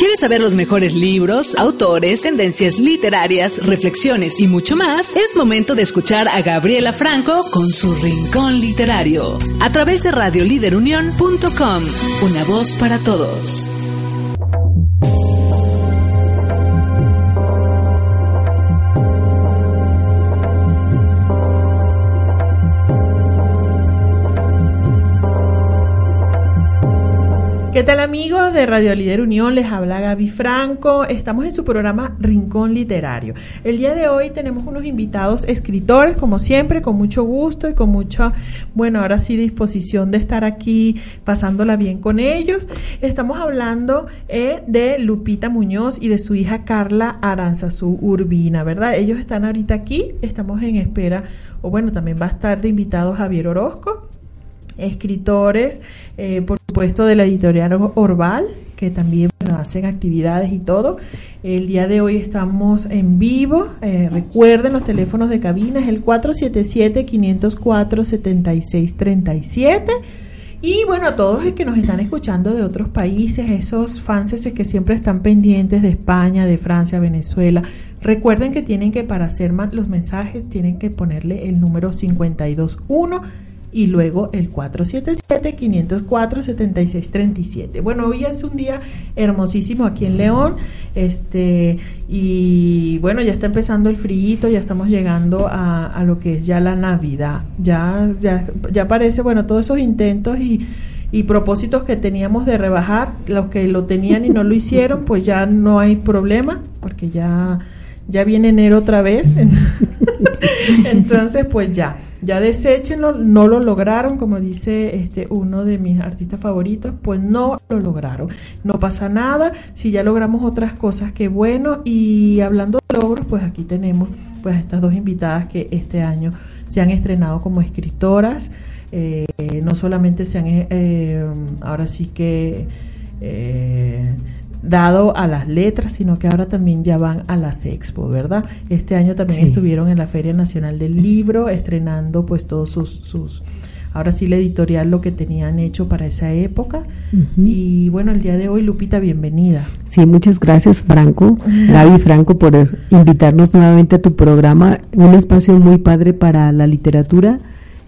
¿Quieres saber los mejores libros, autores, tendencias literarias, reflexiones y mucho más? Es momento de escuchar a Gabriela Franco con su Rincón Literario a través de radioliderunión.com. Una voz para todos. ¿Qué tal amigos de Radio Líder Unión? Les habla Gaby Franco. Estamos en su programa Rincón Literario. El día de hoy tenemos unos invitados escritores, como siempre, con mucho gusto y con mucha, bueno, ahora sí disposición de estar aquí pasándola bien con ellos. Estamos hablando eh, de Lupita Muñoz y de su hija Carla Aranzazú Urbina, ¿verdad? Ellos están ahorita aquí, estamos en espera, o bueno, también va a estar de invitado Javier Orozco escritores, eh, por supuesto de la editorial Orval, que también hacen actividades y todo. El día de hoy estamos en vivo. Eh, recuerden los teléfonos de cabina, es el 477-504-7637. Y bueno, a todos los que nos están escuchando de otros países, esos fans que siempre están pendientes de España, de Francia, Venezuela, recuerden que tienen que para hacer los mensajes, tienen que ponerle el número 521 y luego el 477-504-7637. Bueno, hoy es un día hermosísimo aquí en León, este, y bueno, ya está empezando el frío, ya estamos llegando a, a, lo que es ya la Navidad, ya, ya, ya parece, bueno, todos esos intentos y y propósitos que teníamos de rebajar, los que lo tenían y no lo hicieron, pues ya no hay problema, porque ya ya viene enero otra vez. Entonces, pues ya, ya deséchenlo, no lo lograron, como dice este uno de mis artistas favoritos, pues no lo lograron. No pasa nada, si ya logramos otras cosas, qué bueno. Y hablando de logros, pues aquí tenemos pues estas dos invitadas que este año se han estrenado como escritoras. Eh, no solamente se han, eh, ahora sí que eh, dado a las letras, sino que ahora también ya van a las expo, ¿verdad? Este año también estuvieron en la Feria Nacional del Libro, estrenando pues todos sus, sus ahora sí la editorial lo que tenían hecho para esa época. Y bueno, el día de hoy, Lupita, bienvenida. Sí, muchas gracias, Franco, Gaby Franco, por invitarnos nuevamente a tu programa, un espacio muy padre para la literatura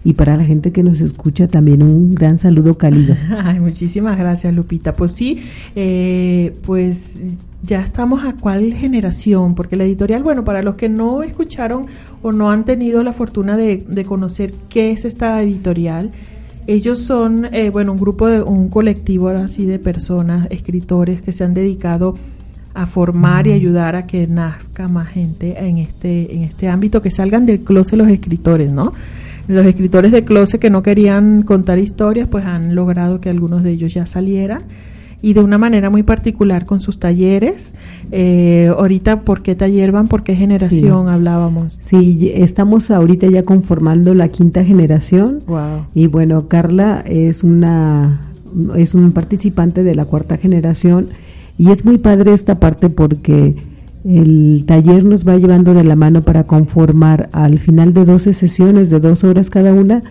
y para la gente que nos escucha también un gran saludo cálido. Ay, muchísimas gracias, Lupita. Pues sí, eh, pues ya estamos a cuál generación, porque la editorial, bueno, para los que no escucharon o no han tenido la fortuna de, conocer qué es esta editorial, ellos son, eh, bueno, un grupo, de, un colectivo así de personas, escritores que se han dedicado a formar y ayudar a que nazca más gente en este, en este ámbito, que salgan del closet los escritores, ¿no? Los escritores de closet que no querían contar historias, pues han logrado que algunos de ellos ya salieran y de una manera muy particular con sus talleres. Eh, ahorita, ¿por qué taller van? ¿Por qué generación hablábamos? Sí, estamos ahorita ya conformando la quinta generación. Wow. Y bueno, Carla es una es un participante de la cuarta generación y es muy padre esta parte porque el taller nos va llevando de la mano para conformar al final de 12 sesiones de dos horas cada una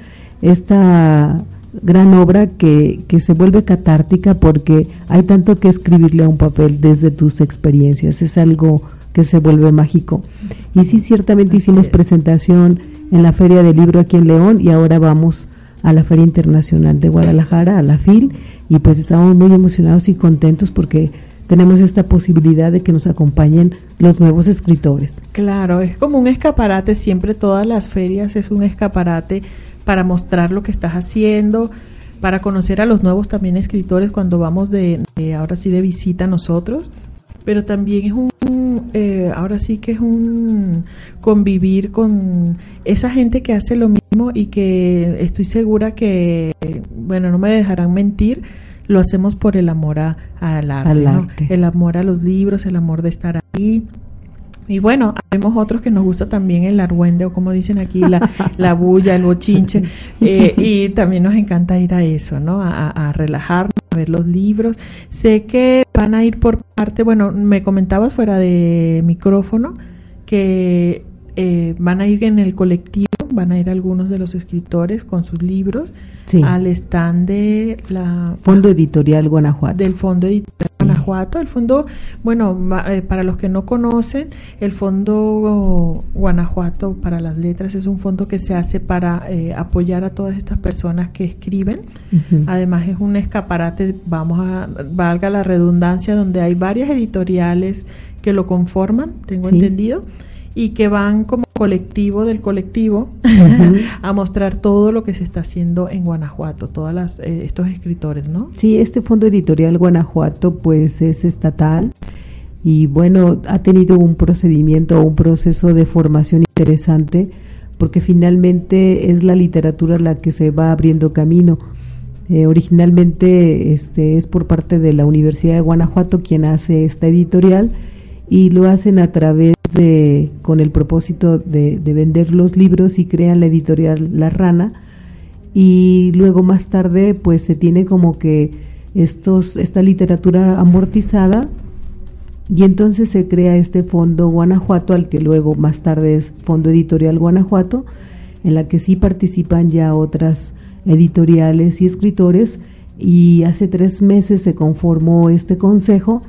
esta gran obra que, que se vuelve catártica porque hay tanto que escribirle a un papel desde tus experiencias, es algo que se vuelve mágico. Y sí, ciertamente hicimos presentación en la Feria del Libro aquí en León y ahora vamos a la Feria Internacional de Guadalajara, a la FIL, y pues estamos muy emocionados y contentos porque tenemos esta posibilidad de que nos acompañen los nuevos escritores. Claro, es como un escaparate, siempre todas las ferias es un escaparate para mostrar lo que estás haciendo, para conocer a los nuevos también escritores cuando vamos de, ahora sí de visita a nosotros, pero también es un, eh, ahora sí que es un convivir con esa gente que hace lo mismo y que estoy segura que, bueno, no me dejarán mentir, lo hacemos por el amor a, al arte, el amor a los libros, el amor de estar ahí. Y bueno, vemos otros que nos gusta también el argüende o como dicen aquí, la, la bulla, el bochinche. Eh, y también nos encanta ir a eso, ¿no? A, a, relajarnos, a ver los libros. Sé que van a ir por parte, bueno, me comentabas fuera de micrófono que eh, van a ir en el colectivo, van a ir algunos de los escritores con sus libros al stand de la Fondo Editorial Guanajuato. Del Fondo Editorial Guanajuato. El fondo, bueno, eh, para los que no conocen, el Fondo Guanajuato para las Letras es un fondo que se hace para eh, apoyar a todas estas personas que escriben. Además es un escaparate, vamos a, valga la redundancia, donde hay varias editoriales que lo conforman, tengo entendido y que van como colectivo del colectivo a mostrar todo lo que se está haciendo en Guanajuato, todas las eh, estos escritores, ¿no? Sí, este Fondo Editorial Guanajuato pues es estatal y bueno, ha tenido un procedimiento, un proceso de formación interesante porque finalmente es la literatura la que se va abriendo camino. Eh, originalmente este es por parte de la Universidad de Guanajuato quien hace esta editorial y lo hacen a través de, con el propósito de, vender los libros y crean la editorial La Rana. Y luego más tarde pues se tiene como que estos, esta literatura amortizada. Y entonces se crea este fondo Guanajuato al que luego más tarde es Fondo Editorial Guanajuato en la que sí participan ya otras editoriales y escritores. Y hace tres meses se conformó este consejo.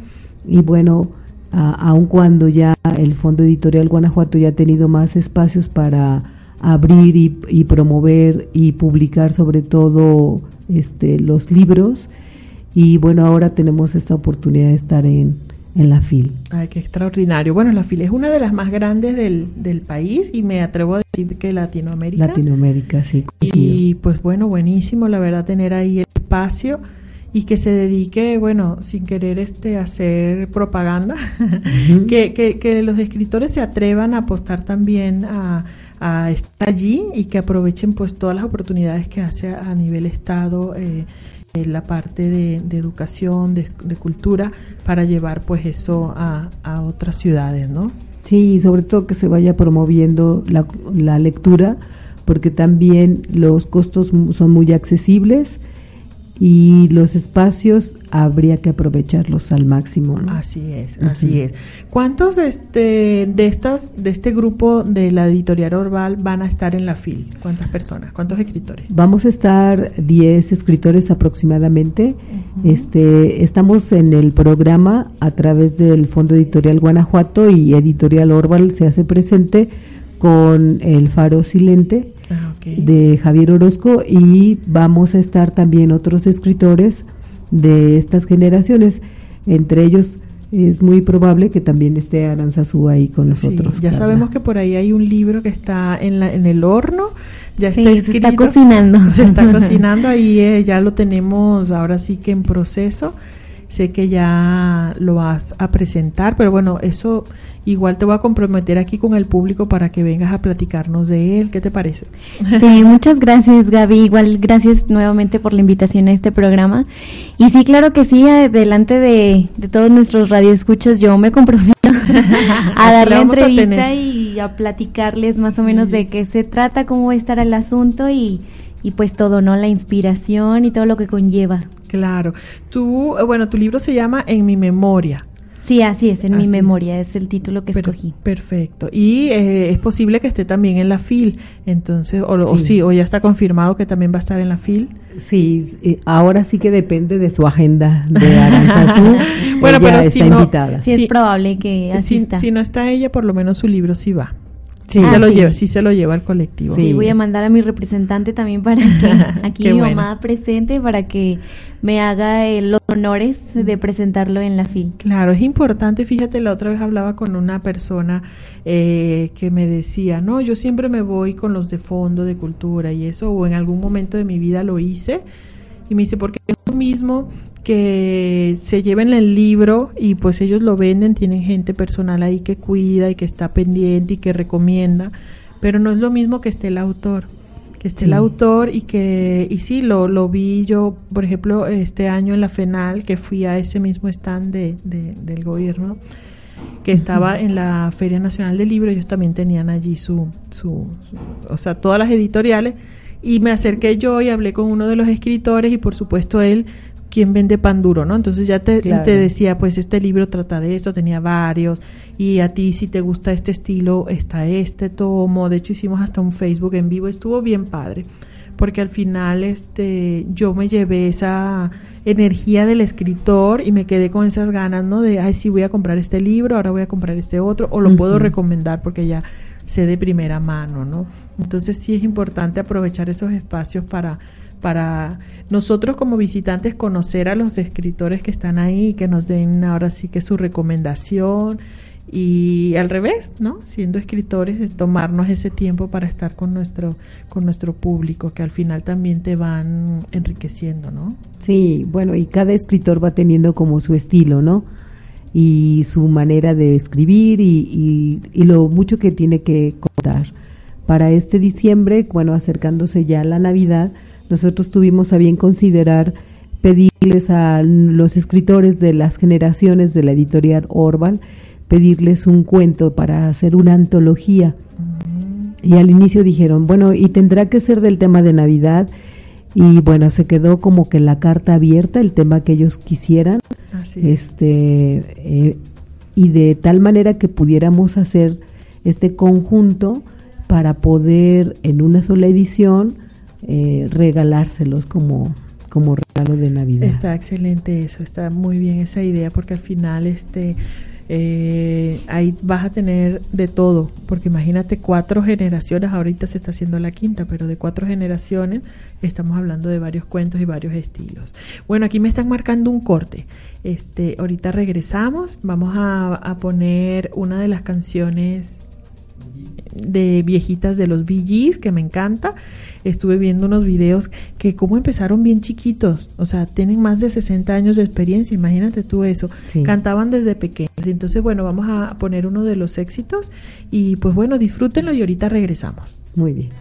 Y bueno aun cuando ya el Fondo Editorial Guanajuato ya ha tenido más espacios para abrir y, promover y publicar sobre todo este, los libros y bueno ahora tenemos esta oportunidad de estar en, en la FIL. Ay, qué extraordinario. Bueno, la FIL es una de las más grandes del, del país y me atrevo a decir que Latinoamérica. Latinoamérica, sí. Y pues bueno, buenísimo, la verdad, tener ahí el espacio y que se dedique, bueno, sin querer este hacer propaganda, que, que, que, los escritores se atrevan a apostar también a, a, estar allí y que aprovechen pues todas las oportunidades que hace a, nivel Estado eh, la parte de, educación, de, cultura, para llevar pues eso a, a otras ciudades, ¿no? Sí, y sobre todo que se vaya promoviendo la, la lectura, porque también los costos son muy accesibles y los espacios habría que aprovecharlos al máximo. Así es, así es. ¿Cuántos de este, de estas, de este grupo de la editorial Orval van a estar en la FIL? ¿Cuántas personas? ¿Cuántos escritores? Vamos a estar 10 escritores aproximadamente. Este, estamos en el programa a través del Fondo Editorial Guanajuato y Editorial Orval se hace presente con el Faro Silente ah, de Javier Orozco y vamos a estar también otros escritores de estas generaciones, entre ellos es muy probable que también esté Aranzazú ahí con nosotros. ya sabemos que por ahí hay un libro que está en, la, en el horno, ya está escrito, se está cocinando. Se está cocinando, ahí eh, ya lo tenemos ahora sí que en proceso. Sé que ya lo vas a presentar, pero bueno, eso igual te voy a comprometer aquí con el público para que vengas a platicarnos de él. ¿Qué te parece? Sí, muchas gracias Gaby. Igual gracias nuevamente por la invitación a este programa. Y sí, claro que sí, delante de, todos nuestros radioescuchos yo me comprometo a darle entrevista y a platicarles más o menos de qué se trata, cómo va a estar el asunto y, y pues todo, ¿no? La inspiración y todo lo que conlleva. Claro. Tú, bueno, tu libro se llama En mi memoria. Sí, así es, en mi memoria es el título que escogí. Perfecto. Y eh, es posible que esté también en la FIL, entonces, o sí. o ya está confirmado que también va a estar en la FIL. Sí, ahora sí que depende de su agenda de Aranzazú. bueno, pero si no, Sí, es probable que asista. Si, si no está ella, por lo menos su libro sí va. Sí, se lo lleva, sí se lo lleva al colectivo. Sí, voy a mandar a mi representante también para que aquí mi mamá presente para que me haga eh, los honores de presentarlo en la FIL. Claro, es importante, fíjate, la otra vez hablaba con una persona eh, que me decía, no, yo siempre me voy con los de fondo de cultura y eso, o en algún momento de mi vida lo hice, y me dice, porque es lo mismo que se lleven el libro y pues ellos lo venden, tienen gente personal ahí que cuida y que está pendiente y que recomienda, pero no es lo mismo que esté el autor, que esté el autor y que, y sí, lo, lo vi yo, por ejemplo, este año en la FENAL, que fui a ese mismo stand de, del gobierno, que estaba en la Feria Nacional del Libro, ellos también tenían allí su, su, o sea, todas las editoriales, y me acerqué yo y hablé con uno de los escritores y por supuesto él quien vende pan duro, ¿no? Entonces ya te, te, decía, pues este libro trata de esto, tenía varios, y a ti si te gusta este estilo, está este tomo, de hecho hicimos hasta un Facebook en vivo, estuvo bien padre, porque al final este yo me llevé esa energía del escritor y me quedé con esas ganas, ¿no? De, ay, sí, voy a comprar este libro, ahora voy a comprar este otro, o lo puedo recomendar porque ya sé de primera mano, ¿no? Entonces sí es importante aprovechar esos espacios para para nosotros como visitantes conocer a los escritores que están ahí y que nos den ahora sí que su recomendación y al revés, ¿no? Siendo escritores es tomarnos ese tiempo para estar con nuestro con nuestro público que al final también te van enriqueciendo, ¿no? Sí, bueno, y cada escritor va teniendo como su estilo, ¿no? Y su manera de escribir y, y lo mucho que tiene que contar. Para este diciembre, bueno, acercándose ya a la Navidad, nosotros tuvimos a bien considerar pedirles a los escritores de las generaciones de la editorial Orval, pedirles un cuento para hacer una antología. Y al inicio dijeron, bueno, y tendrá que ser del tema de Navidad. Y bueno, se quedó como que la carta abierta, el tema que ellos quisieran. este eh, Y de tal manera que pudiéramos hacer este conjunto para poder en una sola edición eh, regalárselos como, como regalo de Navidad. Está excelente eso, está muy bien esa idea porque al final este eh, ahí vas a tener de todo, porque imagínate cuatro generaciones, ahorita se está haciendo la quinta, pero de cuatro generaciones estamos hablando de varios cuentos y varios estilos. Bueno, aquí me están marcando un corte. Este, ahorita regresamos, vamos a, a poner una de las canciones de viejitas de los BGs que me encanta estuve viendo unos videos que cómo empezaron bien chiquitos, o sea, tienen más de 60 años de experiencia, imagínate tú eso, cantaban desde pequeños. Entonces, bueno, vamos a poner uno de los éxitos y pues bueno, disfrútenlo y ahorita regresamos. Muy bien.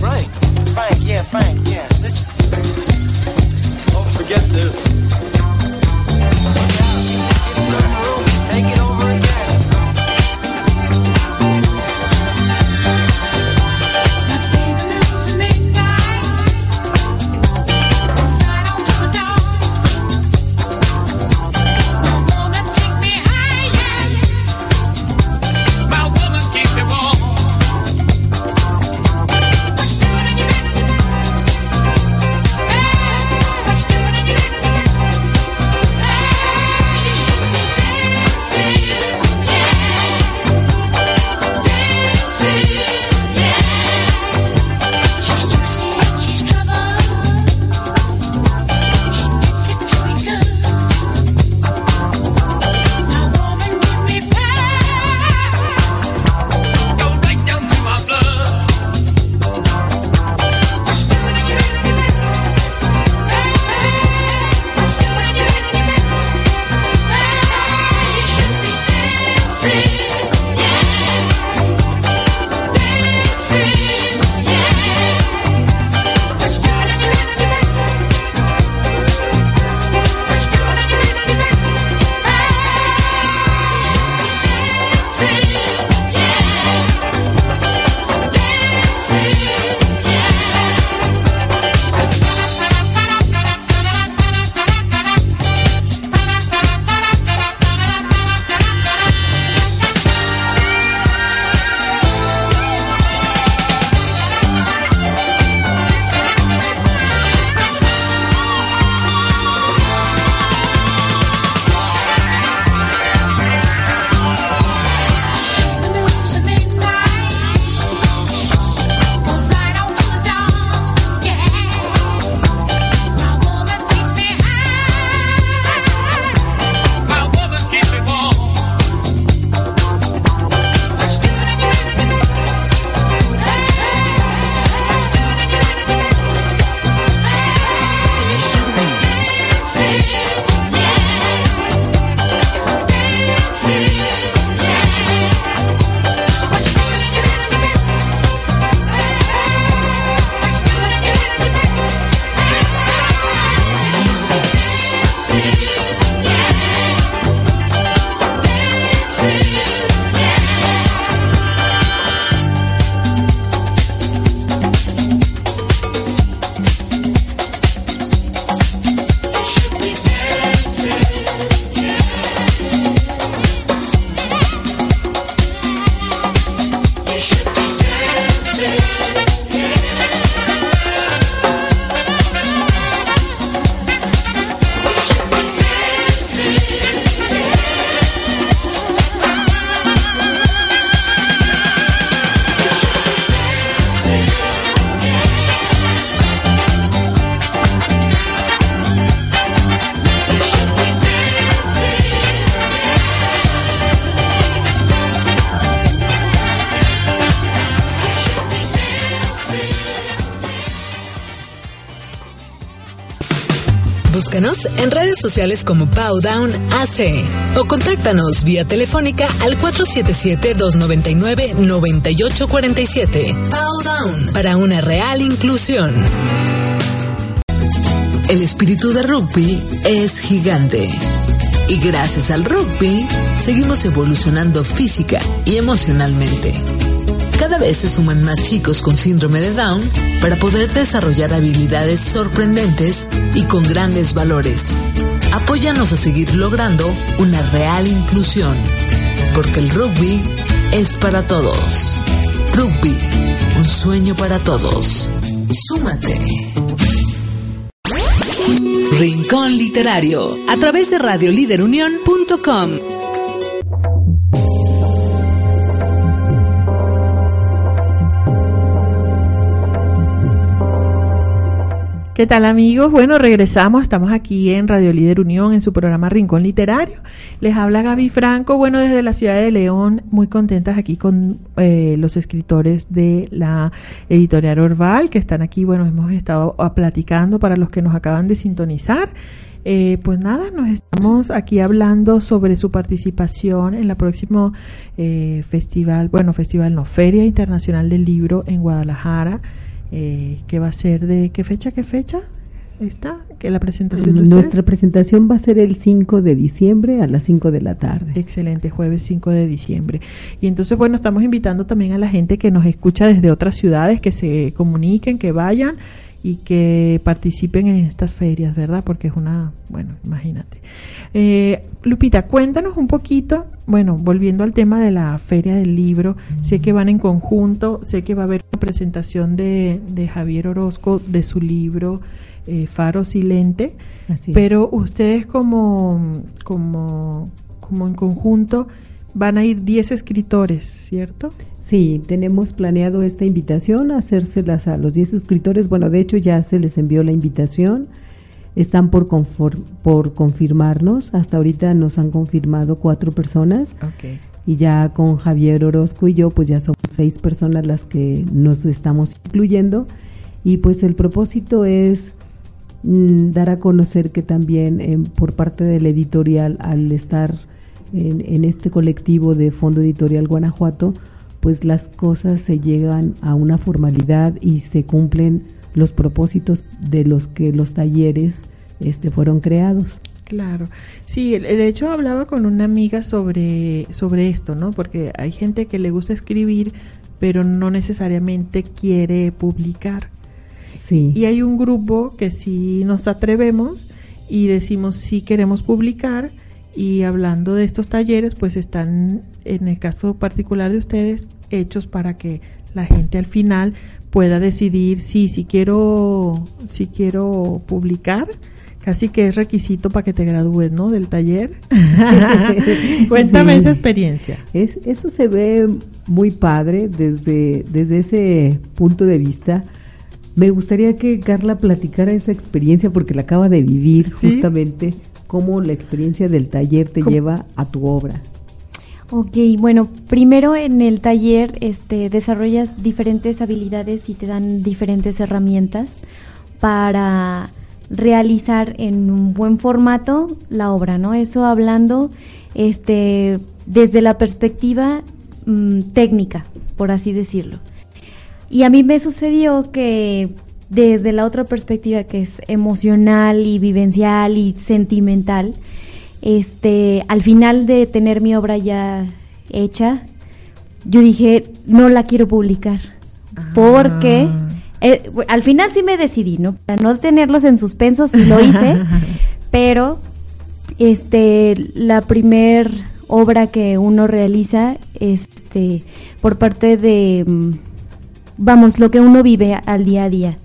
Frank, Frank, En redes sociales como Powdown AC o contáctanos vía telefónica al 477-299-9847. Powdown para una real inclusión. El espíritu de rugby es gigante. Y gracias al rugby, seguimos evolucionando física y emocionalmente. Cada vez se suman más chicos con síndrome de Down para poder desarrollar habilidades sorprendentes y con grandes valores. Apóyanos a seguir logrando una real inclusión, porque el rugby es para todos. Rugby, un sueño para todos. Súmate. Rincón Literario, a través de radioliderunión.com. ¿Qué tal amigos? Bueno, regresamos, estamos aquí en Radio Líder Unión en su programa Rincón Literario. Les habla Gaby Franco, bueno, desde la ciudad de León, muy contentas aquí con eh, los escritores de la editorial Orval, que están aquí, bueno, hemos estado ah, platicando para los que nos acaban de sintonizar. Eh, pues nada, nos estamos aquí hablando sobre su participación en la próximo eh, festival, bueno, festival no, Feria Internacional del Libro en Guadalajara eh, que va a ser de qué fecha, qué fecha está, que la presentación de Nuestra presentación va a ser el 5 de diciembre a las 5 de la tarde. Excelente, jueves 5 de diciembre. Y entonces, bueno, estamos invitando también a la gente que nos escucha desde otras ciudades, que se comuniquen, que vayan y que participen en estas ferias, ¿verdad? Porque es una, bueno, imagínate. Eh, Lupita, cuéntanos un poquito, bueno, volviendo al tema de la feria del libro, sé que van en conjunto, sé que va a haber una presentación de, de Javier Orozco de su libro eh, Faro Silente, pero ustedes como, como, como en conjunto van a ir 10 escritores, ¿cierto? Sí, tenemos planeado esta invitación, hacérselas a los 10 escritores. Bueno, de hecho ya se les envió la invitación. Están por, por confirmarnos. Hasta ahorita nos han confirmado cuatro personas. Y ya con Javier Orozco y yo, pues ya somos seis personas las que nos estamos incluyendo. Y pues el propósito es mm, dar a conocer que también eh, por parte del editorial, al estar en, en este colectivo de Fondo Editorial Guanajuato, pues las cosas se llegan a una formalidad y se cumplen los propósitos de los que los talleres este, fueron creados. Claro, sí, de hecho hablaba con una amiga sobre, sobre esto, ¿no? Porque hay gente que le gusta escribir, pero no necesariamente quiere publicar. Sí. Y hay un grupo que sí nos atrevemos y decimos sí queremos publicar y hablando de estos talleres, pues están en el caso particular de ustedes hechos para que la gente al final pueda decidir si si quiero si quiero publicar casi que es requisito para que te gradúes, ¿no? Del taller. Cuéntame esa experiencia. Es, eso se ve muy padre desde, desde ese punto de vista. Me gustaría que Carla platicara esa experiencia porque la acaba de vivir justamente, cómo la experiencia del taller te lleva a tu obra. Ok, bueno, primero en el taller este, desarrollas diferentes habilidades y te dan diferentes herramientas para realizar en un buen formato la obra, ¿no? Eso hablando este, desde la perspectiva mm, técnica, por así decirlo. Y a mí me sucedió que desde la otra perspectiva que es emocional y vivencial y sentimental, este, al final de tener mi obra ya hecha, yo dije, no la quiero publicar. Ah. Porque eh, al final sí me decidí, ¿no? Para no tenerlos en suspenso, sí lo hice. pero este, la primer obra que uno realiza, este, por parte de, mm, vamos, lo que uno vive al día a día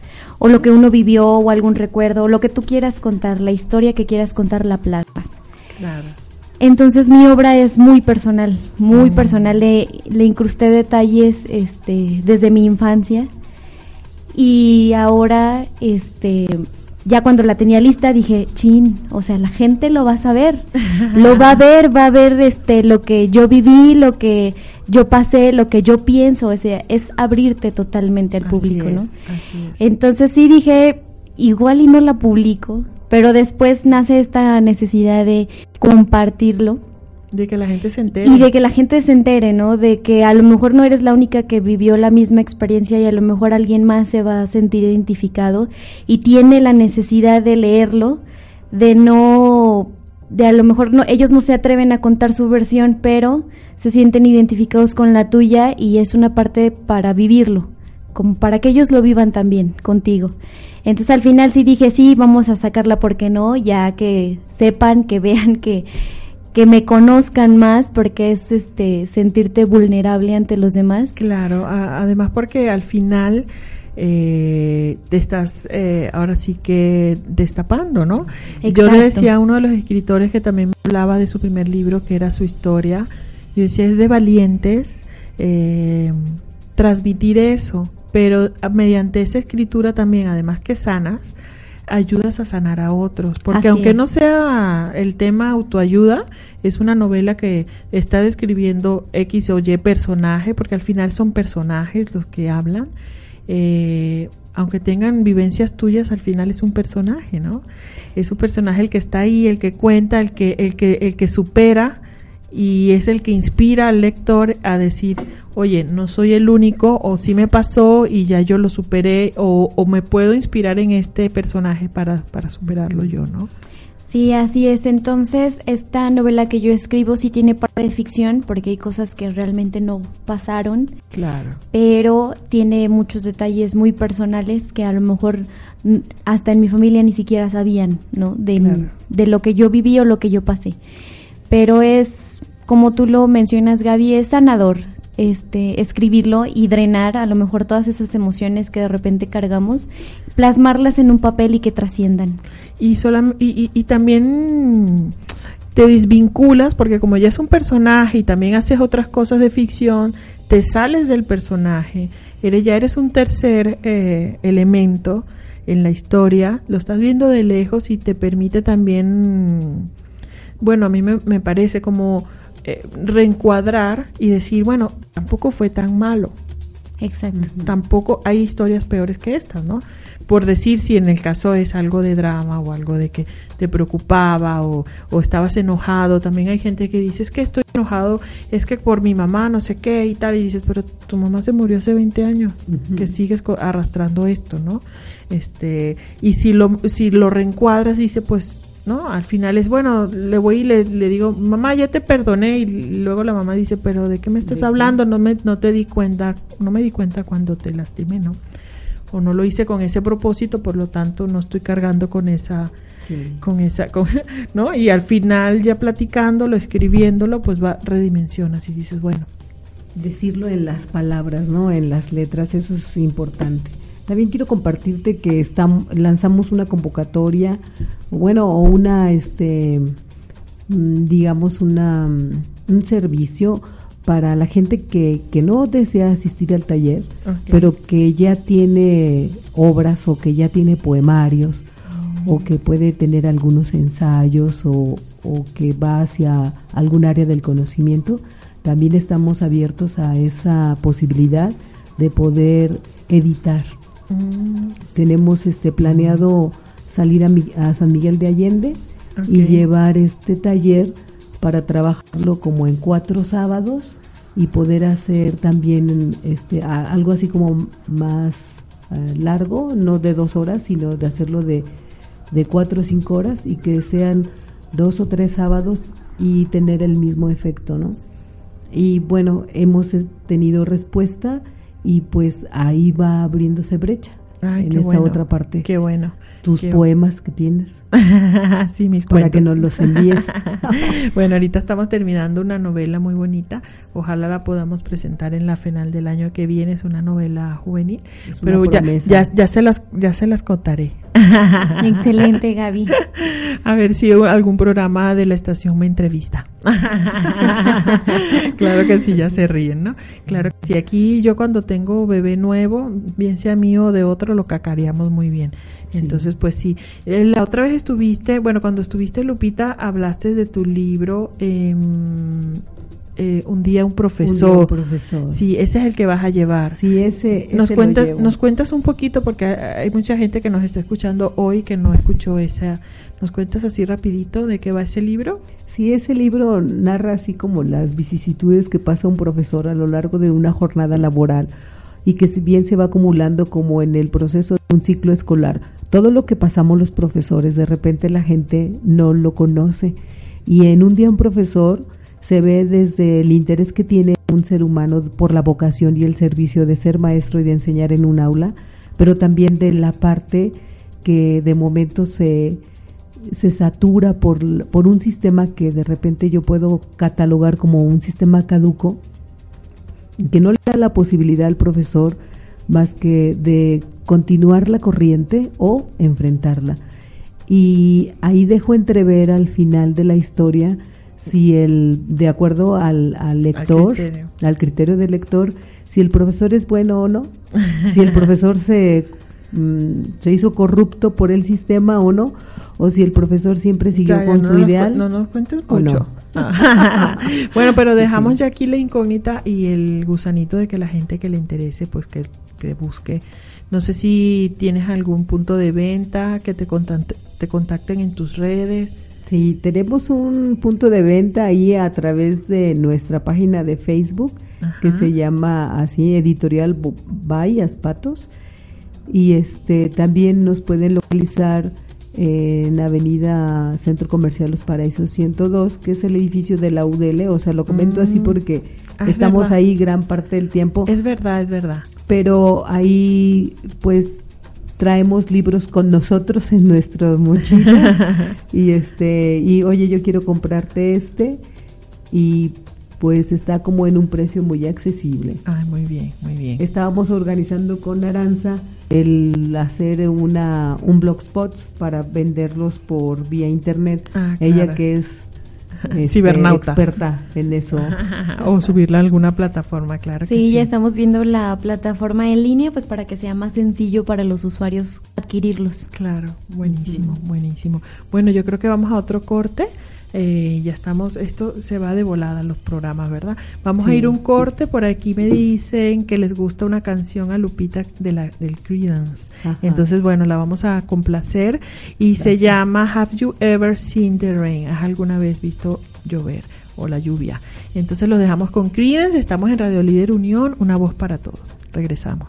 o lo que uno vivió o algún recuerdo o lo que tú quieras contar, la historia que quieras contar la plasma. Entonces mi obra es muy personal, muy personal. Le, le, incrusté detalles este, desde mi infancia y ahora, este, ya cuando la tenía lista dije, chin, o sea, la gente lo va a saber, lo va a ver, va a ver este, lo que yo viví, lo que yo pasé, lo que yo pienso, o sea, es abrirte totalmente al público, ¿no? Entonces sí dije, igual y no la publico, pero después nace esta necesidad de compartirlo de que la gente se entere. Y de que la gente se entere, ¿no? De que a lo mejor no eres la única que vivió la misma experiencia y a lo mejor alguien más se va a sentir identificado y tiene la necesidad de leerlo, de no, de a lo mejor no, ellos no se atreven a contar su versión, pero se sienten identificados con la tuya y es una parte para vivirlo, como para que ellos lo vivan también contigo. Entonces al final sí dije, sí, vamos a sacarla, porque no? Ya que sepan, que vean que que me conozcan más porque es este sentirte vulnerable ante los demás. Claro, además porque al final eh, te estás eh, ahora sí que destapando, ¿no? Yo le decía a uno de los escritores que también hablaba de su primer libro, que era su historia, yo decía, es de valientes eh, transmitir eso, pero mediante esa escritura también, además que sanas, ayudas a sanar a otros, porque aunque no sea el tema autoayuda, es una novela que está describiendo X o Y personaje, porque al final son personajes los que hablan, eh, aunque tengan vivencias tuyas, al final es un personaje, ¿no? Es un personaje el que está ahí, el que cuenta, el que, el que, el que supera y es el que inspira al lector a decir, oye, no soy el único, o sí me pasó y ya yo lo superé, o, o me puedo inspirar en este personaje para, para superarlo yo, ¿no? Sí, así es. Entonces, esta novela que yo escribo sí tiene parte de ficción, porque hay cosas que realmente no pasaron. Claro. Pero tiene muchos detalles muy personales que a lo mejor hasta en mi familia ni siquiera sabían, ¿no? De, de lo que yo viví o lo que yo pasé. Pero es, como tú lo mencionas, Gaby, es sanador este, escribirlo y drenar a lo mejor todas esas emociones que de repente cargamos, plasmarlas en un papel y que trasciendan y, y, y, también te desvinculas porque como ya es un personaje y también haces otras cosas de ficción, te sales del personaje, eres, ya eres un tercer eh, elemento en la historia, lo estás viendo de lejos y te permite también, bueno, a mí me, me parece como eh, reencuadrar y decir, bueno, tampoco fue tan malo. Exacto. Tampoco hay historias peores que estas, ¿no? Por decir si en el caso es algo de drama o algo de que te preocupaba o, estabas enojado, también hay gente que dice, es que estoy enojado, es que por mi mamá, no sé qué y tal, y dices, pero tu mamá se murió hace 20 años, que sigues arrastrando esto, ¿no? Este, y si lo, si lo reencuadras, dice, pues ¿no? Al final es bueno, le voy y le, le, digo, mamá, ya te perdoné y luego la mamá dice, pero ¿de qué me estás hablando? No me, no te di cuenta, no me di cuenta cuando te lastimé, ¿no? O no lo hice con ese propósito, por lo tanto no estoy cargando con esa con esa ¿no? Y al final ya platicándolo, escribiéndolo, pues va redimensionas y dices, bueno, decirlo en las palabras, ¿no? En las letras, eso es importante. También quiero compartirte que estamos, lanzamos una convocatoria, bueno, o una este mm, digamos una mm, un servicio para la gente que, que no desea asistir al taller, pero que ya tiene obras o que ya tiene poemarios o que puede tener algunos ensayos o, o, que va hacia algún área del conocimiento, también estamos abiertos a esa posibilidad de poder editar. Mm. Tenemos este planeado salir a, a San Miguel de Allende y llevar este taller para trabajarlo como en cuatro sábados y poder hacer también este algo así como más eh, largo, no de dos horas, sino de hacerlo de, de cuatro o cinco horas y que sean dos o tres sábados y tener el mismo efecto, ¿no? Y bueno, hemos tenido respuesta y pues ahí va abriéndose brecha en esta otra parte. Qué bueno tus poemas que tienes. sí, mis Para que nos los envíes. bueno, ahorita estamos terminando una novela muy bonita. Ojalá la podamos presentar en la final del año que viene. Es una novela juvenil. pero ya, ya, ya, se las, ya se las contaré. Excelente, Gaby. A ver si algún programa de la estación me entrevista. claro que sí, ya se ríen, ¿no? Claro que sí. Aquí yo cuando tengo bebé nuevo, bien sea mío o de otro, lo cacareamos muy bien. Entonces, pues sí. Eh, la otra vez estuviste, bueno, cuando estuviste, Lupita, hablaste de tu libro. Eh, eh, un día un profesor. Un profesor. Sí, ese es el que vas a llevar. Sí, ese, nos ese cuentas, lo llevo. nos cuentas un poquito porque hay mucha gente que nos está escuchando hoy que no escuchó esa. ¿Nos cuentas así rapidito de qué va ese libro? Sí, ese libro narra así como las vicisitudes que pasa un profesor a lo largo de una jornada laboral y que si bien se va acumulando como en el proceso de un ciclo escolar, todo lo que pasamos los profesores, de repente la gente no lo conoce. Y en un día un profesor se ve desde el interés que tiene un ser humano por la vocación y el servicio de ser maestro y de enseñar en un aula, pero también de la parte que de momento se, se satura por, por un sistema que de repente yo puedo catalogar como un sistema caduco, que no le la posibilidad al profesor más que de continuar la corriente o enfrentarla. Y ahí dejo entrever al final de la historia si el, de acuerdo al, al lector, criterio. al criterio del lector, si el profesor es bueno o no, si el profesor se, mm, se hizo corrupto por el sistema o no, o si el profesor siempre siguió Ya, ya, con no su ideal. no nos cuentes mucho. bueno, pero dejamos Sí. ya aquí la incógnita y el gusanito de que la gente que le interese, pues que, que busque. No sé si tienes algún punto de venta, que te, contate- te contacten en tus redes. Sí, tenemos un punto de venta ahí a través de nuestra página de Facebook que se llama así Editorial Bo- Bay Aspatos y este también nos pueden localizar en Avenida Centro Comercial Los Paraísos 102, que es el edificio de la UDL, o sea, lo comento así Mm. porque Ah, es estamos ahí gran parte del tiempo Es verdad, es verdad. pero ahí pues traemos libros con nosotros en nuestra mochila y este y oye yo quiero comprarte este y pues está como en un precio muy accesible. Ay, muy bien, muy bien. Estábamos organizando con Aranza el hacer una un blogspot para venderlos por vía internet. Ah, Ella claro. que es este, Cibernauta. experta en eso. o subirla a alguna plataforma, claro que Sí, sí. ya estamos viendo la plataforma en línea, pues para que sea más sencillo para los usuarios adquirirlos. Claro, buenísimo, buenísimo. Bueno, yo creo que vamos a otro corte. Eh, ya estamos, esto se va de volada los programas, ¿verdad? Vamos a ir un corte. Por aquí me dicen que les gusta una canción a Lupita de la, del Creedence. Ajá. Entonces, bueno, la vamos a complacer y se llama Have You Ever Seen the Rain? ¿Has alguna vez visto llover o la lluvia? Entonces lo dejamos con Creedence. Estamos en Radio Líder Unión, una voz para todos. Regresamos.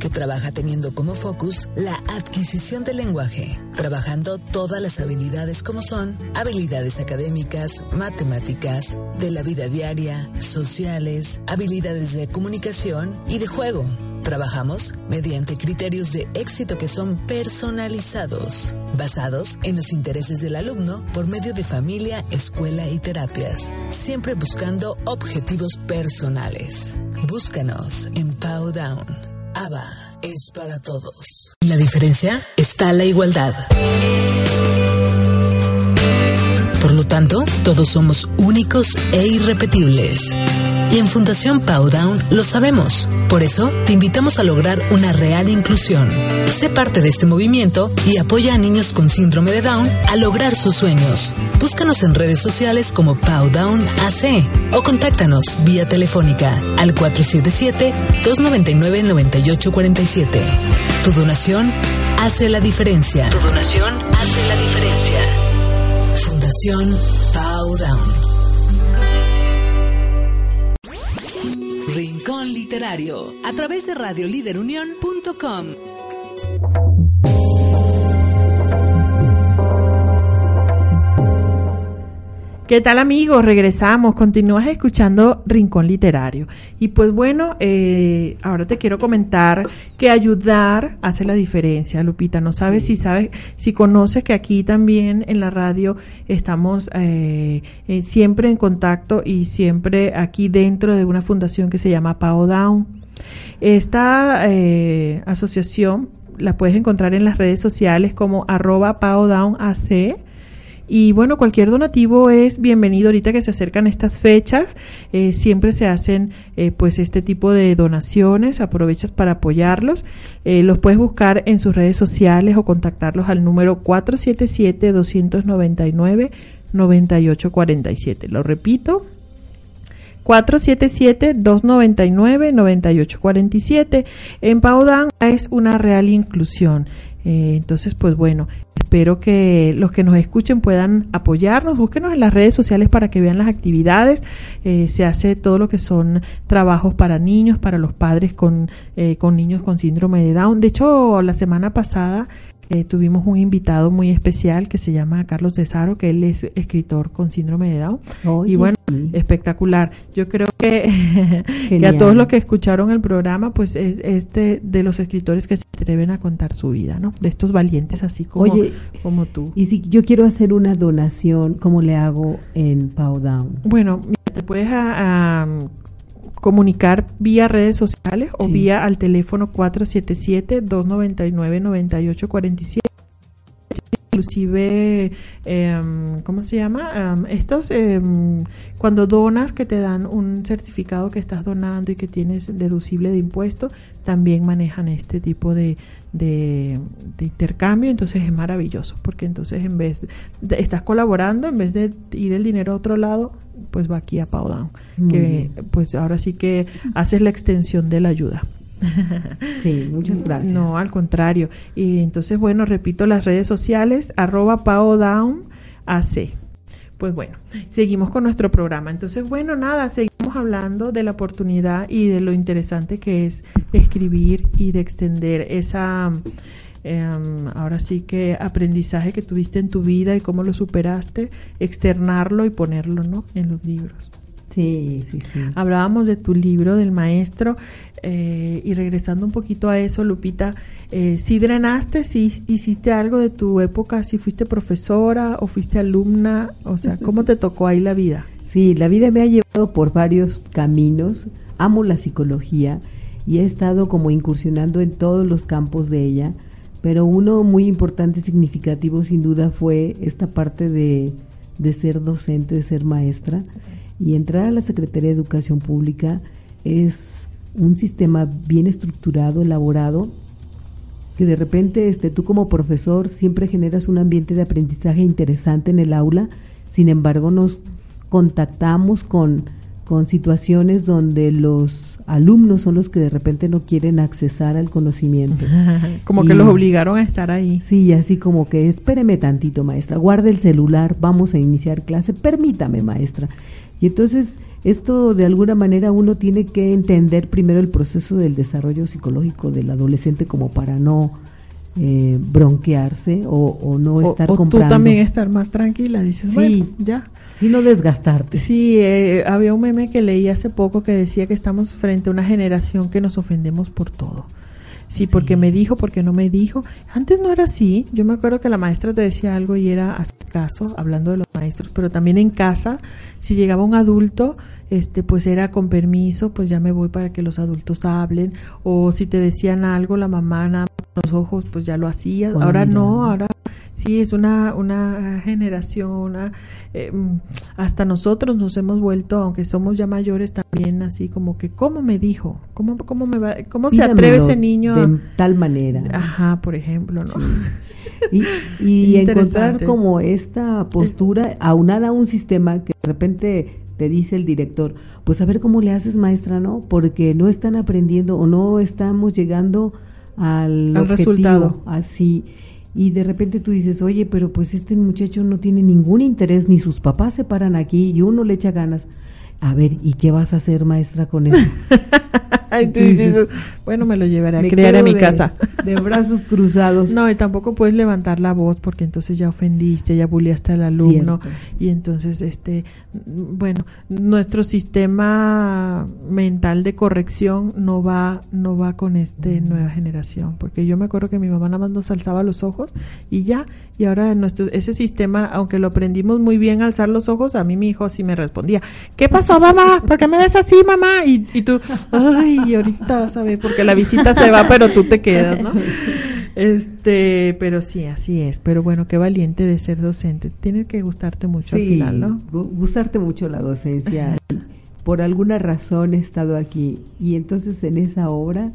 Que trabaja teniendo como focus la adquisición del lenguaje, trabajando todas las habilidades como son habilidades académicas, matemáticas, de la vida diaria, sociales, habilidades de comunicación y de juego. Trabajamos mediante criterios de éxito que son personalizados, basados en los intereses del alumno por medio de familia, escuela y terapias, siempre buscando objetivos personales. Búscanos en Powdown. ABA es para todos. La diferencia está la igualdad. Por lo tanto, todos somos únicos e irrepetibles. Y en Fundación Powdown lo sabemos. Por eso, te invitamos a lograr una real inclusión. Sé parte de este movimiento y apoya a niños con síndrome de Down a lograr sus sueños. Búscanos en redes sociales como Powdown AC o contáctanos vía telefónica al 477-299-9847. Tu donación hace la diferencia. Tu donación hace la diferencia. Fundación Powdown. Rincón Literario a través de radioliderunión.com. ¿Qué tal amigos? Regresamos, continúas escuchando Rincón Literario. Y pues bueno, eh, ahora te quiero comentar que ayudar hace la diferencia, Lupita. No sabes si sabes, si conoces que aquí también en la radio estamos eh, eh, siempre en contacto y siempre aquí dentro de una fundación que se llama Pao Down. Esta asociación la puedes encontrar en las redes sociales como arroba Pao Down AC. Y bueno, cualquier donativo es bienvenido ahorita que se acercan estas fechas. eh, siempre se hacen eh, pues este tipo de donaciones. Aprovechas para apoyarlos. Eh, los puedes buscar en sus redes sociales o contactarlos al número 477-299-9847. Lo repito, 477-299-9847. En Paudan es una real inclusión. Entonces, pues bueno, espero que los que nos escuchen puedan apoyarnos. Búsquenos en las redes sociales para que vean las actividades. Eh, se hace todo lo que son trabajos para niños, para los padres con, eh, con niños con síndrome de Down. De hecho, la semana pasada eh, tuvimos un invitado muy especial que se llama Carlos Cesaro, que él es escritor con síndrome de Down. Y bueno, sí. espectacular. Yo creo que, que a todos los que escucharon el programa, pues es este de los escritores que se atreven a contar su vida, ¿no? De estos valientes así como, Oye, como tú. Y si yo quiero hacer una donación, ¿cómo le hago en Powdown? Bueno, mira, te puedes a- a, comunicar vía redes sociales o vía al teléfono 477-299-9847. Inclusive, em, ¿cómo se llama? Em, estos, em, cuando donas, que te dan un certificado que estás donando y que tienes deducible de impuesto, también manejan este tipo de, de, de intercambio, entonces es maravilloso, porque entonces en vez de, estás colaborando, en vez de ir el dinero a otro lado, pues va aquí a Powdown, que pues ahora sí que haces la extensión de la ayuda. Sí, muchas gracias. No, al contrario. Y entonces, bueno, repito las redes sociales, arroba Powdown AC. Pues bueno, seguimos con nuestro programa. Entonces, bueno, nada, seguimos hablando de la oportunidad y de lo interesante que es escribir y de extender esa, em, ahora sí que aprendizaje que tuviste en tu vida y cómo lo superaste, externarlo y ponerlo, ¿no? En los libros. Sí, sí, sí. Hablábamos de tu libro del maestro eh, y regresando un poquito a eso, Lupita, eh, si drenaste, si hiciste algo de tu época, si fuiste profesora o fuiste alumna, o sea, ¿cómo te tocó ahí la vida? Sí, la vida me ha llevado por varios caminos. Amo la psicología y he estado como incursionando en todos los campos de ella, pero uno muy importante y significativo sin duda fue esta parte de, de ser docente, de ser maestra. Y entrar a la Secretaría de Educación Pública es un sistema bien estructurado, elaborado, que de repente este, tú como profesor siempre generas un ambiente de aprendizaje interesante en el aula, sin embargo nos contactamos con, con situaciones donde los alumnos son los que de repente no quieren accesar al conocimiento. Como que los obligaron a estar ahí. Sí, así como que espéreme tantito, maestra, guarde el celular, vamos a iniciar clase, permítame, maestra. Y entonces esto de alguna manera uno tiene que entender primero el proceso del desarrollo psicológico del adolescente como para no eh, bronquearse o, o no O, estar o tú también estar más tranquila, dices, Sí. bueno, ya. Sino desgastarte. Sí, eh, había un meme que leí hace poco que decía que estamos frente a una generación que nos ofendemos por todo. Sí, porque me dijo, porque no me dijo. Antes no era así. Yo me acuerdo que la maestra te decía algo y era haz caso, hablando de los maestros, pero también en casa, si llegaba un adulto, este, pues era con permiso, pues ya me voy para que los adultos hablen. O si te decían algo, la mamá nada los ojos, pues ya lo hacías. Ahora no, ahora sí es una, una generación, una, eh, mm, hasta nosotros nos hemos vuelto, aunque somos ya mayores, también así como que, ¿cómo me dijo? ¿Cómo, cómo, me va, cómo se atreve ese niño? a- de tal manera. Ajá, por ejemplo, ¿no? Y, y encontrar como esta postura aunada a un sistema que de repente te dice el director, pues a ver cómo le haces maestra, ¿no? Porque no están aprendiendo o no estamos llegando al, Al objetivo, resultado. así. Y de repente tú dices, oye, pero pues este muchacho no tiene ningún interés, ni sus papás se paran aquí y uno le echa ganas. A ver, ¿y qué vas a hacer maestra con eso? Dices, bueno, me lo llevaré a criar a mi de- casa. De brazos cruzados. No, y tampoco puedes levantar la voz porque entonces ya ofendiste, ya bulliaste al alumno Cierto. y entonces este mm, bueno, nuestro sistema mental de corrección no va no va con este nueva generación, porque yo me acuerdo que mi mamá nada más nos alzaba los ojos y ya, y ahora nuestro ese sistema, aunque lo aprendimos muy bien alzar los ojos, a mí mi hijo sí me respondía, ¿qué pasó, mamá? ¿Por qué me ves así, mamá? Y, y tú, ay, ahorita vas a ver, porque la visita se va, pero tú te quedas, ¿no? Este, pero sí, así es. Pero bueno, qué valiente de ser docente. Tiene que gustarte mucho al Sí, final, ¿no? gu- gustarte mucho la docencia. Por alguna razón he estado aquí y entonces en esa obra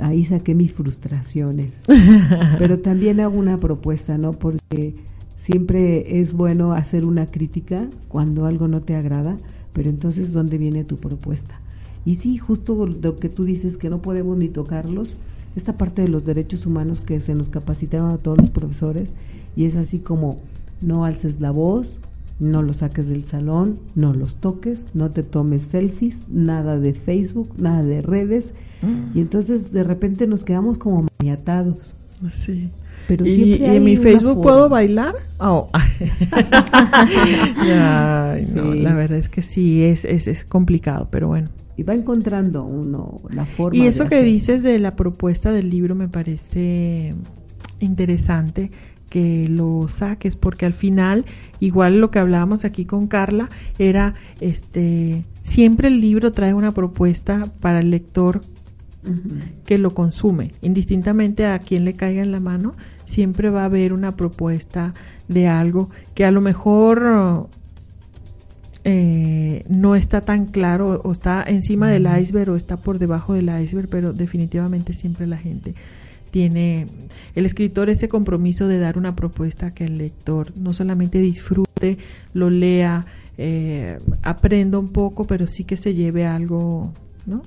ahí saqué mis frustraciones. Pero también hago una propuesta, ¿no? Porque siempre es bueno hacer una crítica cuando algo no te agrada, pero entonces ¿dónde viene tu propuesta? Y sí, justo lo que tú dices que no podemos ni tocarlos, esta parte de los derechos humanos que se nos capacitaron a todos los profesores y es así como no alces la voz, no los saques del salón, no los toques, no te tomes selfies, nada de Facebook, nada de redes y entonces de repente nos quedamos como maniatados. Sí. Pero ¿Y, y en mi Facebook forma. puedo bailar? Oh. Ay, no, Sí. la verdad es que sí, es, es, es complicado, pero bueno. Y va encontrando uno la forma. Y de eso que dices de la propuesta del libro me parece interesante que lo saques porque al final igual lo que hablábamos aquí con Carla era este siempre el libro trae una propuesta para el lector que lo consume, indistintamente a quien le caiga en la mano, siempre va a haber una propuesta de algo que a lo mejor eh, no está tan claro o está encima del iceberg o está por debajo del iceberg, pero definitivamente siempre la gente tiene el escritor ese compromiso de dar una propuesta que el lector no solamente disfrute, lo lea, eh, aprenda un poco, pero sí que se lleve algo, ¿no?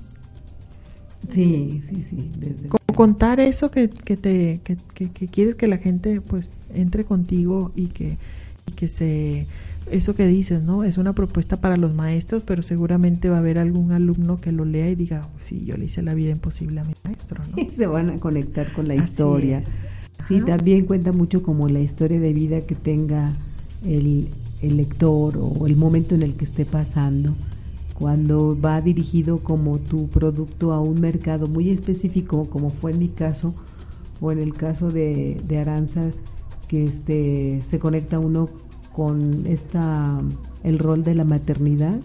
Sí, sí, sí. Desde Como contar eso que, que te que, que- que quieres que la gente pues entre contigo y que y que se eso que dices no es una propuesta para los maestros pero seguramente va a haber algún alumno que lo lea y diga sí yo le hice la vida imposible a mi maestro no se van a conectar con la Así historia. es. Sí, también cuenta mucho como la historia de vida que tenga el, el lector o el momento en el que esté pasando. Cuando va dirigido como tu producto a un mercado muy específico, como fue en mi caso, o en el caso de, de Aranza, que este, se conecta uno con esta, el rol de la maternidad,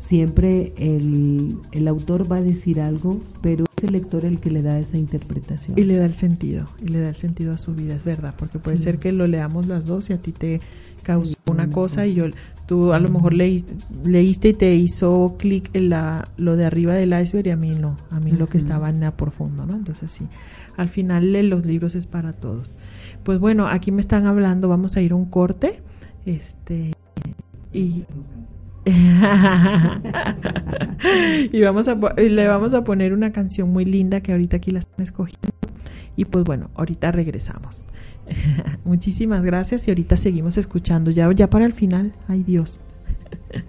siempre el, el autor va a decir algo, pero es el lector el que le da esa interpretación. y le da el sentido y le da el sentido a su vida es verdad porque puede Sí. ser que lo leamos las dos y a ti te causó una cosa y yo tú a lo mejor leíste, leíste y te hizo clic en la lo de arriba del iceberg y a mí no a mí lo que estaba en la profundo no entonces sí al final los libros es para todos pues bueno aquí me están hablando vamos a ir a un corte este y y vamos a y le vamos a poner una canción muy linda que ahorita aquí la están escogiendo. Y pues bueno ahorita regresamos. Muchísimas gracias y ahorita seguimos escuchando. Ya ya para el final. Ay Dios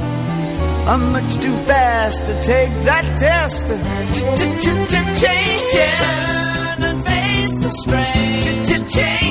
I'm much too fast to take that test. Changes. Turn and face the strain. Changes.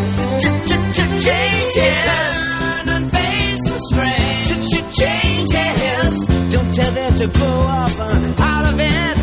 Changes. Turn and face the strain. Changes. Don't tell them to grow up and out of it.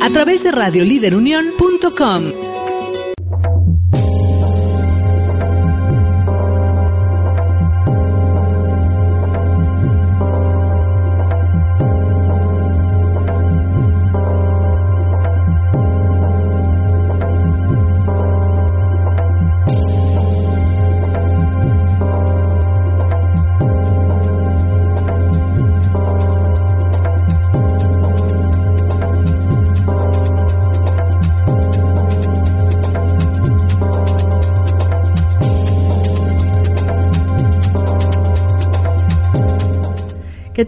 A través de radioliderunión.com.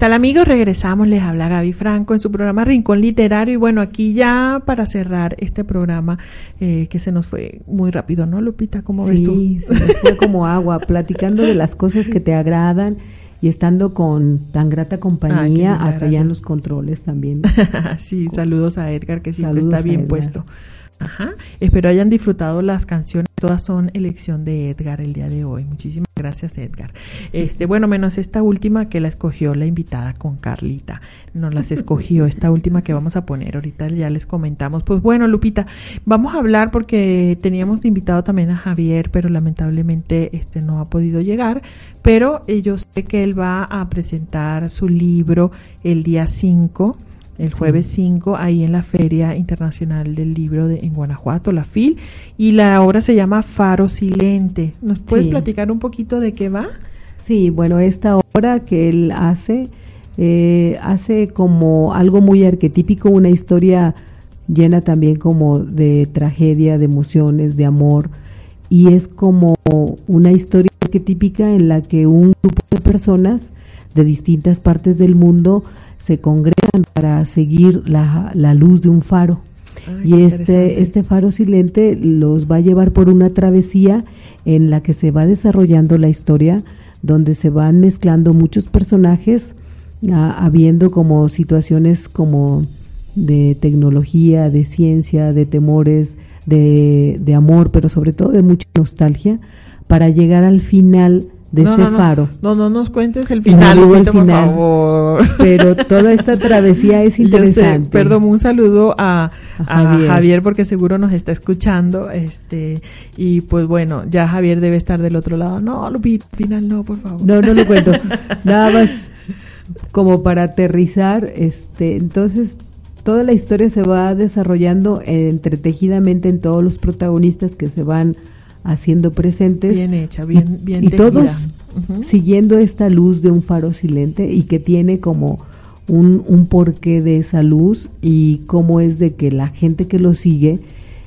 tal amigos? Regresamos, les habla Gaby Franco en su programa Rincón Literario y bueno, aquí ya para cerrar este programa eh, que se nos fue muy rápido, ¿no, Lupita? ¿Cómo ves tú? Sí, se nos fue como agua, platicando de las cosas que te agradan y estando con tan grata compañía, Ay, qué linda, hasta gracias. en los controles también. sí, saludos a Edgar que siempre Saludos está bien puesto. Ajá. Espero hayan disfrutado las canciones, todas son elección de Edgar el día de hoy. Muchísimas gracias, Edgar. Este, bueno, menos esta última que la escogió la invitada con Carlita. No las escogió esta última que vamos a poner ahorita ya les comentamos. Pues bueno, Lupita, vamos a hablar porque teníamos invitado también a Javier, pero lamentablemente este no ha podido llegar, pero eh, yo sé que él va a presentar su libro el día 5 el jueves 5 ahí en la Feria Internacional del Libro de, en Guanajuato, la FIL, y la obra se llama Faro Silente. ¿Nos puedes Sí. platicar un poquito de qué va? Sí, bueno, esta obra que él hace, eh, hace como algo muy arquetípico, una historia llena también como de tragedia, de emociones, de amor, y es como una historia arquetípica en la que un grupo de personas de distintas partes del mundo se congregan para seguir la, la luz de un faro. Ay, y este, este faro silente los va a llevar por una travesía en la que se va desarrollando la historia, donde se van mezclando muchos personajes, ah, habiendo como situaciones como de tecnología, de ciencia, de temores, de, de amor, pero sobre todo de mucha nostalgia, para llegar al final de no, este no, no. faro. No, no nos cuentes el No final, el Lupita, por final. favor. Pero toda esta travesía es Yo sé, interesante. perdón, un saludo a, A a Javier. Javier. porque seguro nos está escuchando, este, y pues bueno, ya Javier debe estar del otro lado. No, Lupita, final no, por favor. No, no lo cuento. Nada más como para aterrizar, este, entonces toda la historia se va desarrollando entretejidamente en todos los protagonistas que se van haciendo presentes. Bien hecha, bien, bien y todos siguiendo esta luz de un faro silente y que tiene como un, un porqué de esa luz y cómo es de que la gente que lo sigue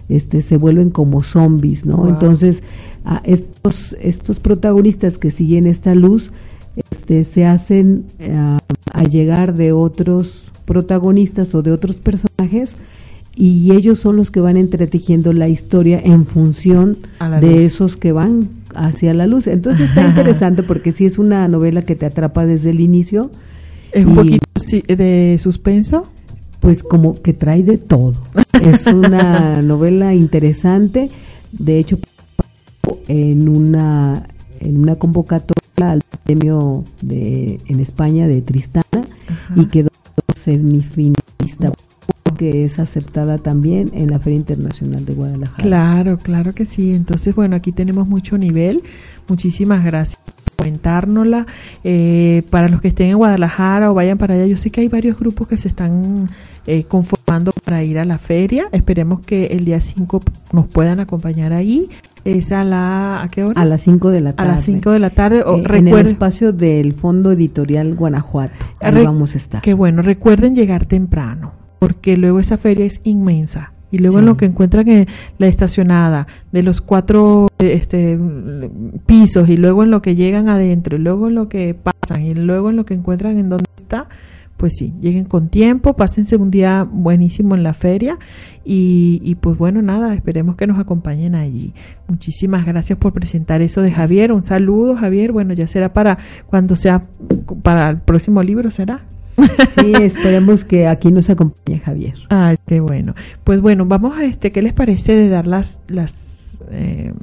este se vuelven como zombies, ¿no? Wow. Entonces, a estos, estos protagonistas que siguen esta luz este, se hacen ah, a llegar de otros protagonistas o de otros personajes y ellos son los que van entretejiendo la historia en función de luz. esos que van hacia la luz. Entonces está interesante porque sí es una novela que te atrapa desde el inicio, Es un poquito sí, de suspenso. pues como que trae de todo. Es una novela interesante, de hecho en una en una convocatoria al premio de en España de Tristana Ajá. y quedó semifinalista que es aceptada también en la Feria Internacional de Guadalajara. Claro, claro que sí. Entonces, bueno, aquí tenemos mucho nivel. Muchísimas gracias por comentárnosla. Eh, para los que estén en Guadalajara o vayan para allá, yo sé que hay varios grupos que se están eh, conformando para ir a la feria. Esperemos que el día 5 nos puedan acompañar ahí. Es a la, ¿a qué hora? A las 5 de la A tarde. las 5 de la tarde. O Eh, en el recuerden, espacio del Fondo Editorial Guanajuato. Ahí vamos a estar. que bueno, recuerden llegar temprano, porque luego esa feria es inmensa. Y luego en lo que encuentran en la estacionada de los cuatro este, pisos y luego en lo que llegan adentro y luego en lo que pasan y luego en lo que encuentran en donde está, pues sí, lleguen con tiempo, pásense un día buenísimo en la feria y, y pues bueno, nada, esperemos que nos acompañen allí. Muchísimas gracias por presentar eso de Javier. Un saludo, Javier. Bueno, ya será para cuando sea para el próximo libro, ¿será? Sí, esperemos que aquí nos acompañe Javier. Ay, qué bueno. Pues bueno, vamos a este, ¿qué les parece de dar las, las eh,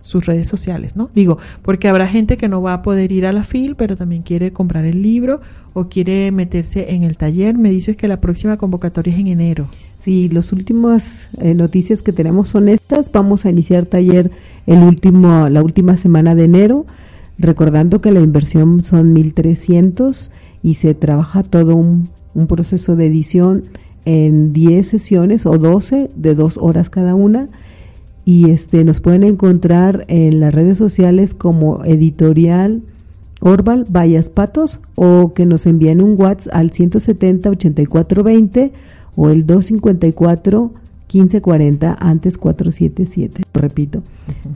sus redes sociales, ¿no? Digo, porque habrá gente que no va a poder ir a la FIL, pero también quiere comprar el libro o quiere meterse en el taller. Me dices que la próxima convocatoria es en enero. Sí, las últimas eh, noticias que tenemos son estas. Vamos a iniciar taller el último, la última semana de enero, recordando que la inversión son 1.300 y se trabaja todo un, un proceso de edición en 10 sesiones o 12 de dos horas cada una. Y este nos pueden encontrar en las redes sociales como editorial Orval Vallas Patos o que nos envíen un WhatsApp al 170 8420 o el 254 1540 antes 477. Lo repito,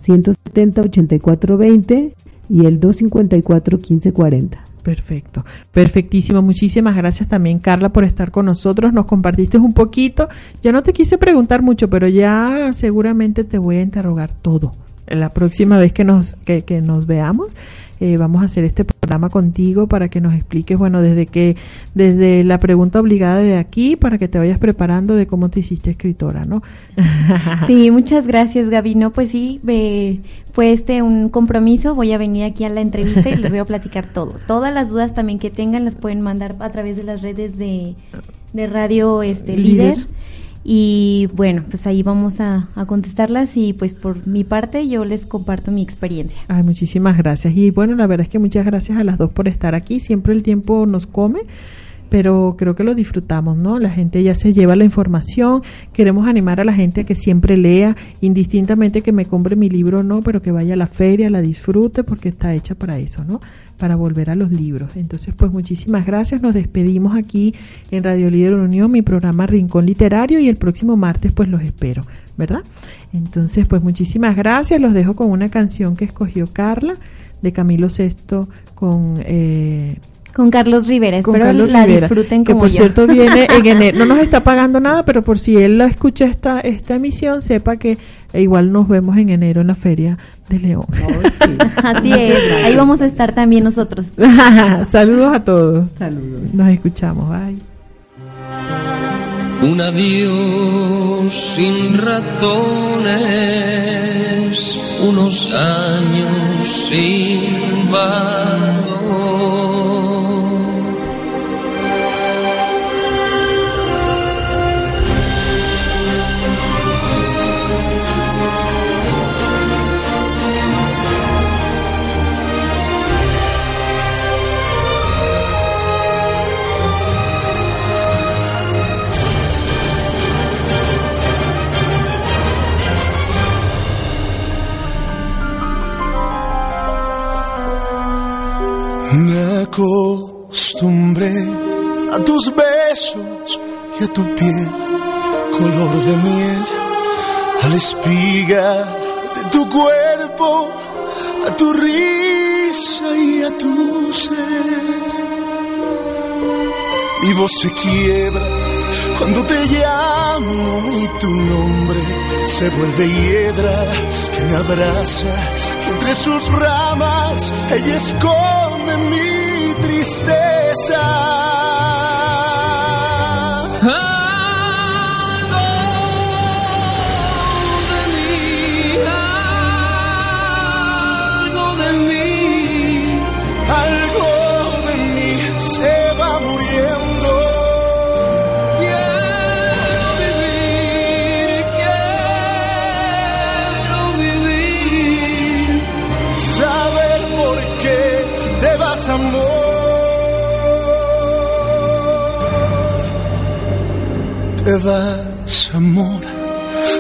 170 8420 y el 254 1540. Perfecto, perfectísimo. Muchísimas gracias también, Carla, por estar con nosotros. Nos compartiste un poquito. Yo no te quise preguntar mucho, pero ya seguramente te voy a interrogar todo. La próxima vez que nos, que, que nos veamos, eh, vamos a hacer este programa contigo para que nos expliques, bueno, desde que, desde la pregunta obligada de aquí, para que te vayas preparando de cómo te hiciste escritora, ¿no? Sí, muchas gracias, Gaby. No, pues sí, eh, fue este un compromiso. Voy a venir aquí a la entrevista y les voy a platicar todo. Todas las dudas también que tengan las pueden mandar a través de las redes de, de Radio este, Líder. Líder. Y bueno, pues ahí vamos a, a contestarlas y pues por mi parte yo les comparto mi experiencia. Ay, muchísimas gracias. Y bueno, la verdad es que muchas gracias a las dos por estar aquí. Siempre el tiempo nos come. pero creo que lo disfrutamos, ¿no? La gente ya se lleva la información, queremos animar a la gente a que siempre lea, indistintamente que me compre mi libro o no, pero que vaya a la feria, la disfrute, porque está hecha para eso, ¿no? Para volver a los libros. Entonces, pues muchísimas gracias, nos despedimos aquí en Radio Líder Unión, mi programa Rincón Literario, y el próximo martes pues los espero, ¿verdad? Entonces, pues muchísimas gracias, los dejo con una canción que escogió Carla, de Camilo Sesto, con... Eh, Con Carlos Rivera, con espero Carlos la Rivera, disfruten que como por yo. cierto viene en enero, no nos está pagando nada, pero por si él la escucha esta esta emisión, sepa que eh, igual nos vemos en enero en la feria de León. Así es, ahí vamos a estar también nosotros. Saludos a todos. Saludos. Nos escuchamos. Bye. Un adiós sin razones, unos años sin valor. Me acostumbré a tus besos y a tu piel, color de miel, a la espiga de tu cuerpo, a tu risa y a tu ser. Mi voz se quiebra cuando te llamo y tu nombre se vuelve hiedra que me abraza y entre sus ramas ella esconde tristeza. Te vas amor,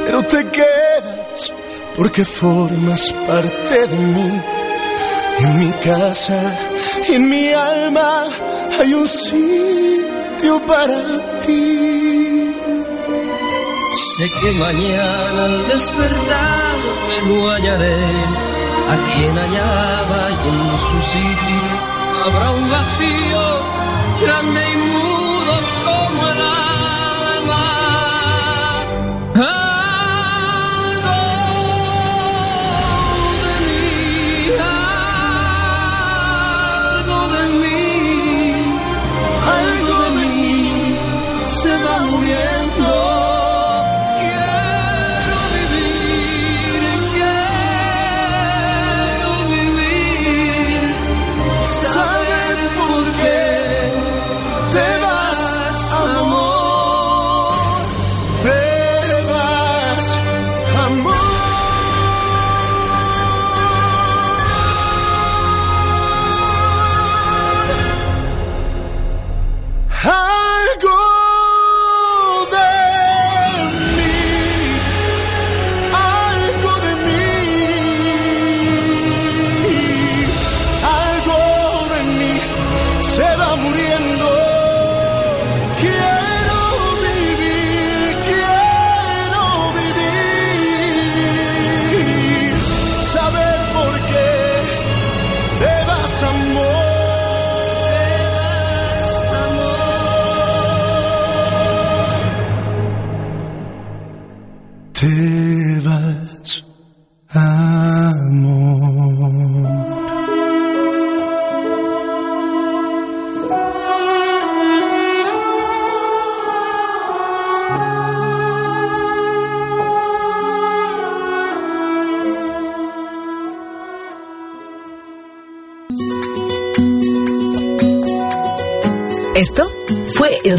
pero te quedas porque formas parte de mí. En mi casa, en mi alma hay un sitio para ti. Sé que mañana al despertar me lo hallaré a quien hallaba y en su sitio habrá un vacío grande y mudo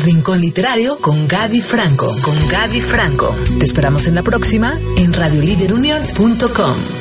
Rincón Literario con Gaby Franco. Con Gaby Franco. Te esperamos en la próxima en radioliderunion.com.